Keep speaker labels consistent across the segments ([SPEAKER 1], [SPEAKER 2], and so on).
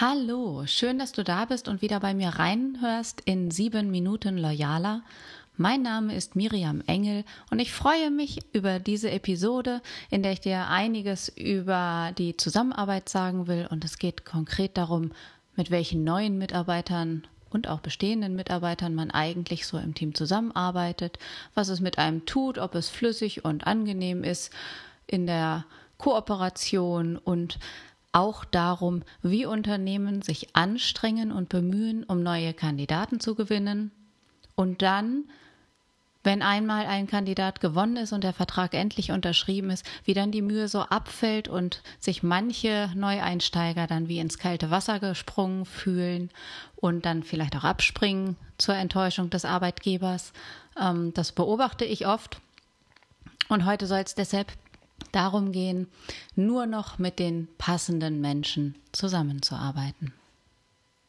[SPEAKER 1] Hallo, schön, dass du da bist und wieder bei mir reinhörst in sieben Minuten Loyaler. Mein Name ist Miriam Engel und ich freue mich über diese Episode, in der ich dir einiges über die Zusammenarbeit sagen will und es geht konkret darum, mit welchen neuen Mitarbeitern und auch bestehenden Mitarbeitern man eigentlich so im Team zusammenarbeitet, was es mit einem tut, ob es flüssig und angenehm ist in der Kooperation und auch darum, wie Unternehmen sich anstrengen und bemühen, um neue Kandidaten zu gewinnen. Und dann, wenn einmal ein Kandidat gewonnen ist und der Vertrag endlich unterschrieben ist, wie dann die Mühe so abfällt und sich manche Neueinsteiger dann wie ins kalte Wasser gesprungen fühlen und dann vielleicht auch abspringen zur Enttäuschung des Arbeitgebers. Ähm, das beobachte ich oft. Und heute soll es deshalb darum gehen, nur noch mit den passenden Menschen zusammenzuarbeiten.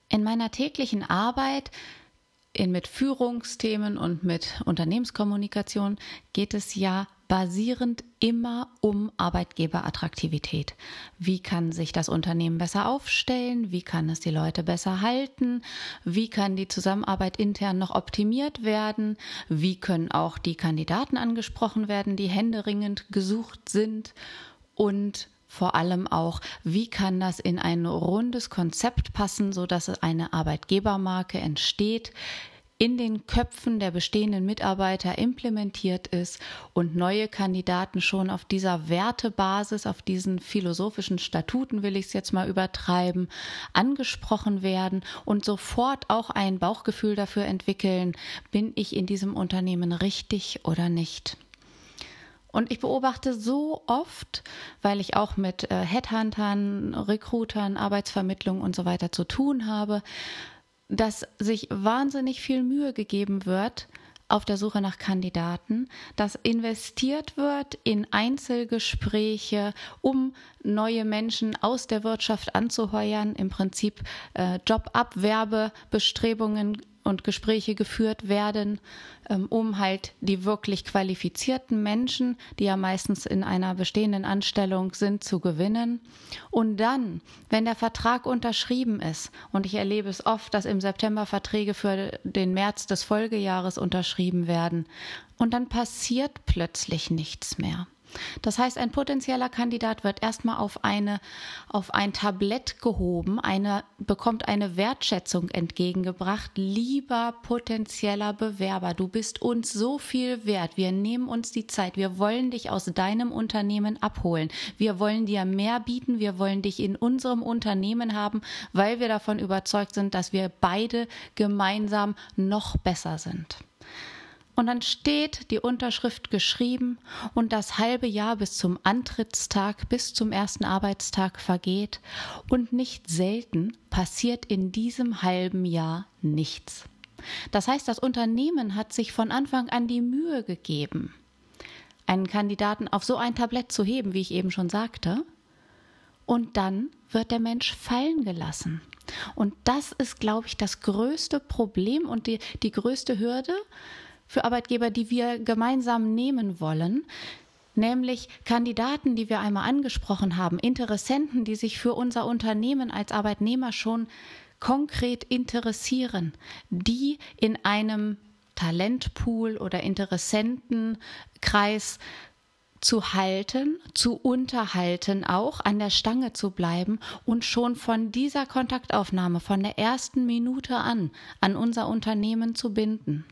[SPEAKER 1] In meiner täglichen Arbeit in, mit Führungsthemen und mit Unternehmenskommunikation geht es ja basierend immer um Arbeitgeberattraktivität. Wie kann sich das Unternehmen besser aufstellen? Wie kann es die Leute besser halten? Wie kann die Zusammenarbeit intern noch optimiert werden? Wie können auch die Kandidaten angesprochen werden, die händeringend gesucht sind? Und vor allem auch, wie kann das in ein rundes Konzept passen, so dass eine Arbeitgebermarke entsteht, in den Köpfen der bestehenden Mitarbeiter implementiert ist und neue Kandidaten schon auf dieser Wertebasis, auf diesen philosophischen Statuten, will ich es jetzt mal übertreiben, angesprochen werden und sofort auch ein Bauchgefühl dafür entwickeln, bin ich in diesem Unternehmen richtig oder nicht. Und ich beobachte so oft, weil ich auch mit äh, Headhuntern, Recruitern, Arbeitsvermittlung und so weiter zu tun habe, dass sich wahnsinnig viel Mühe gegeben wird auf der Suche nach Kandidaten, dass investiert wird in Einzelgespräche, um neue Menschen aus der Wirtschaft anzuheuern, im Prinzip äh, Jobabwerbebestrebungen und Gespräche geführt werden, ähm, um halt die wirklich qualifizierten Menschen, die ja meistens in einer bestehenden Anstellung sind, zu gewinnen. Und dann, wenn der Vertrag unterschrieben ist, und ich erlebe es oft, dass im September Verträge für den März des Folgejahres unterschrieben werden, und dann passiert plötzlich nichts mehr. Das heißt, ein potenzieller Kandidat wird erstmal auf eine, auf ein Tablett gehoben, eine, bekommt eine Wertschätzung entgegengebracht. Lieber potenzieller Bewerber, du bist uns so viel wert. Wir nehmen uns die Zeit. Wir wollen dich aus deinem Unternehmen abholen. Wir wollen dir mehr bieten. Wir wollen dich in unserem Unternehmen haben, weil wir davon überzeugt sind, dass wir beide gemeinsam noch besser sind. Und dann steht die Unterschrift geschrieben und das halbe Jahr bis zum Antrittstag, bis zum ersten Arbeitstag vergeht und nicht selten passiert in diesem halben Jahr nichts. Das heißt, das Unternehmen hat sich von Anfang an die Mühe gegeben, einen Kandidaten auf so ein Tablett zu heben, wie ich eben schon sagte, und dann wird der Mensch fallen gelassen. Und das ist, glaube ich, das größte Problem und die, die größte Hürde, für Arbeitgeber, die wir gemeinsam nehmen wollen, nämlich Kandidaten, die wir einmal angesprochen haben, Interessenten, die sich für unser Unternehmen als Arbeitnehmer schon konkret interessieren, die in einem Talentpool oder Interessentenkreis zu halten, zu unterhalten, auch an der Stange zu bleiben und schon von dieser Kontaktaufnahme, von der ersten Minute an, an unser Unternehmen zu binden.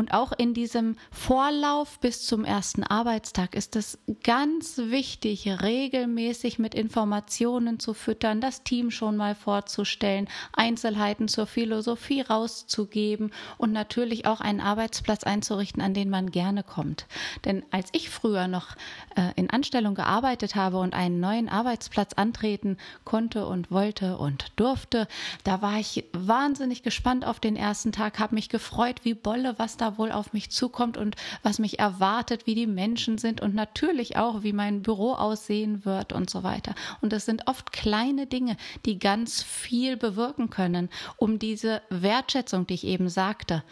[SPEAKER 1] Und auch in diesem Vorlauf bis zum ersten Arbeitstag ist es ganz wichtig, regelmäßig mit Informationen zu füttern, das Team schon mal vorzustellen, Einzelheiten zur Philosophie rauszugeben und natürlich auch einen Arbeitsplatz einzurichten, an den man gerne kommt. Denn als ich früher noch äh, in Anstellung gearbeitet habe und einen neuen Arbeitsplatz antreten konnte und wollte und durfte, da war ich wahnsinnig gespannt auf den ersten Tag, habe mich gefreut wie Bolle, was da wohl auf mich zukommt und was mich erwartet, wie die Menschen sind und natürlich auch, wie mein Büro aussehen wird und so weiter. Und es sind oft kleine Dinge, die ganz viel bewirken können, um diese Wertschätzung, die ich eben sagte,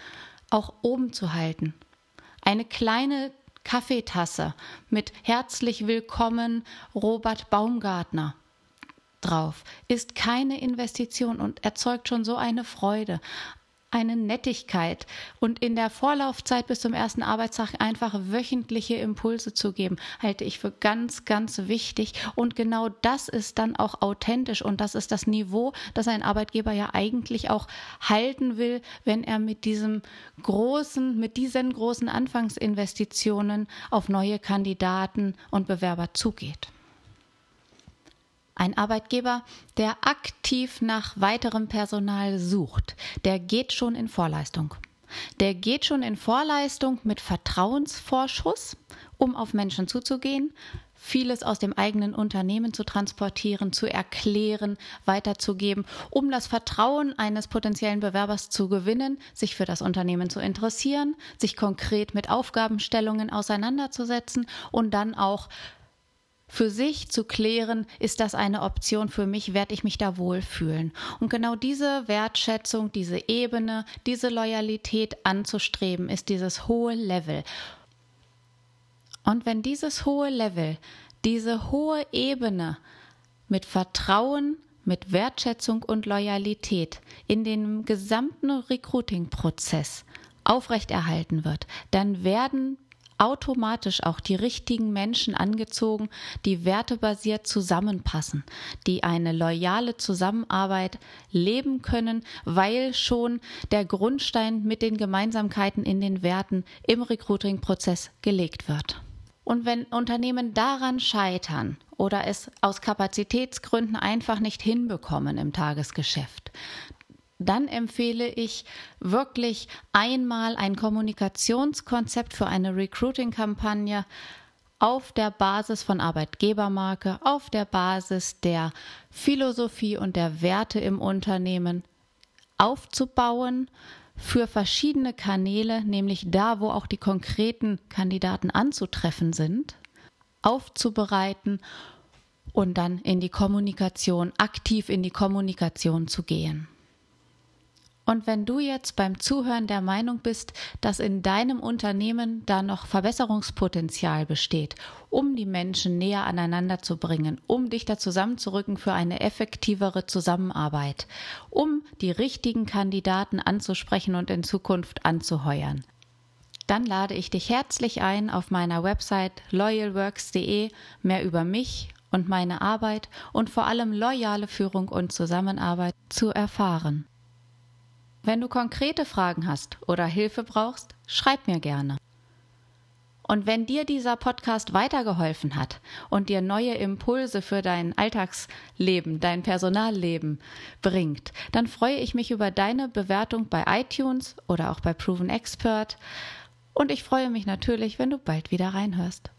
[SPEAKER 1] auch oben zu halten. Eine kleine Kaffeetasse mit herzlich willkommen Robert Baumgartner drauf, ist keine Investition und erzeugt schon so eine Freude, eine Nettigkeit und in der Vorlaufzeit bis zum ersten Arbeitstag einfach wöchentliche Impulse zu geben, halte ich für ganz, ganz wichtig. Und genau das ist dann auch authentisch und das ist das Niveau, das ein Arbeitgeber ja eigentlich auch halten will, wenn er mit diesem großen, mit diesen großen Anfangsinvestitionen auf neue Kandidaten und Bewerber zugeht. Ein Arbeitgeber, der aktiv nach weiterem Personal sucht, der geht schon in Vorleistung. Der geht schon in Vorleistung mit Vertrauensvorschuss, um auf Menschen zuzugehen, vieles aus dem eigenen Unternehmen zu transportieren, zu erklären, weiterzugeben, um das Vertrauen eines potenziellen Bewerbers zu gewinnen, sich für das Unternehmen zu interessieren, sich konkret mit Aufgabenstellungen auseinanderzusetzen und dann auch für sich zu klären, ist das eine Option für mich, werde ich mich da wohlfühlen. Und genau diese Wertschätzung, diese Ebene, diese Loyalität anzustreben, ist dieses hohe Level. Und wenn dieses hohe Level, diese hohe Ebene mit Vertrauen, mit Wertschätzung und Loyalität in den gesamten Recruiting-Prozess aufrechterhalten wird, dann werden automatisch auch die richtigen Menschen angezogen, die wertebasiert zusammenpassen, die eine loyale Zusammenarbeit leben können, weil schon der Grundstein mit den Gemeinsamkeiten in den Werten im Recruiting-Prozess gelegt wird. Und wenn Unternehmen daran scheitern oder es aus Kapazitätsgründen einfach nicht hinbekommen im Tagesgeschäft, dann empfehle ich wirklich einmal ein Kommunikationskonzept für eine Recruiting-Kampagne auf der Basis von Arbeitgebermarke, auf der Basis der Philosophie und der Werte im Unternehmen aufzubauen für verschiedene Kanäle, nämlich da, wo auch die konkreten Kandidaten anzutreffen sind, aufzubereiten und dann in die Kommunikation, aktiv in die Kommunikation zu gehen. Und wenn du jetzt beim Zuhören der Meinung bist, dass in deinem Unternehmen da noch Verbesserungspotenzial besteht, um die Menschen näher aneinander zu bringen, um dichter zusammenzurücken für eine effektivere Zusammenarbeit, um die richtigen Kandidaten anzusprechen und in Zukunft anzuheuern, dann lade ich dich herzlich ein, auf meiner Website loyalworks.de mehr über mich und meine Arbeit und vor allem loyale Führung und Zusammenarbeit zu erfahren. Wenn du konkrete Fragen hast oder Hilfe brauchst, schreib mir gerne. Und wenn dir dieser Podcast weitergeholfen hat und dir neue Impulse für dein Alltagsleben, dein Personalleben bringt, dann freue ich mich über deine Bewertung bei iTunes oder auch bei Proven Expert. Und ich freue mich natürlich, wenn du bald wieder reinhörst.